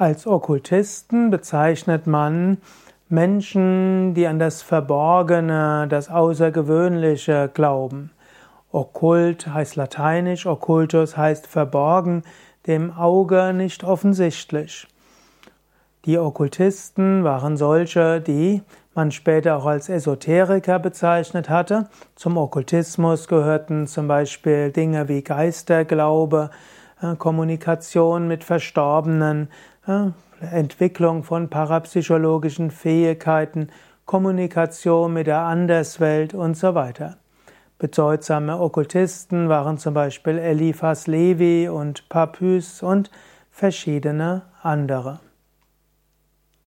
Als Okkultisten bezeichnet man Menschen, die an das Verborgene, das Außergewöhnliche glauben. Okkult heißt lateinisch, occultus heißt verborgen, dem Auge nicht offensichtlich. Die Okkultisten waren solche, die man später auch als Esoteriker bezeichnet hatte. Zum Okkultismus gehörten zum Beispiel Dinge wie Geisterglaube, äh, Kommunikation mit Verstorbenen, Entwicklung von parapsychologischen Fähigkeiten, Kommunikation mit der Anderswelt und so weiter. Bedeutsame Okkultisten waren zum Beispiel Eliphas Levi und Papys und verschiedene andere.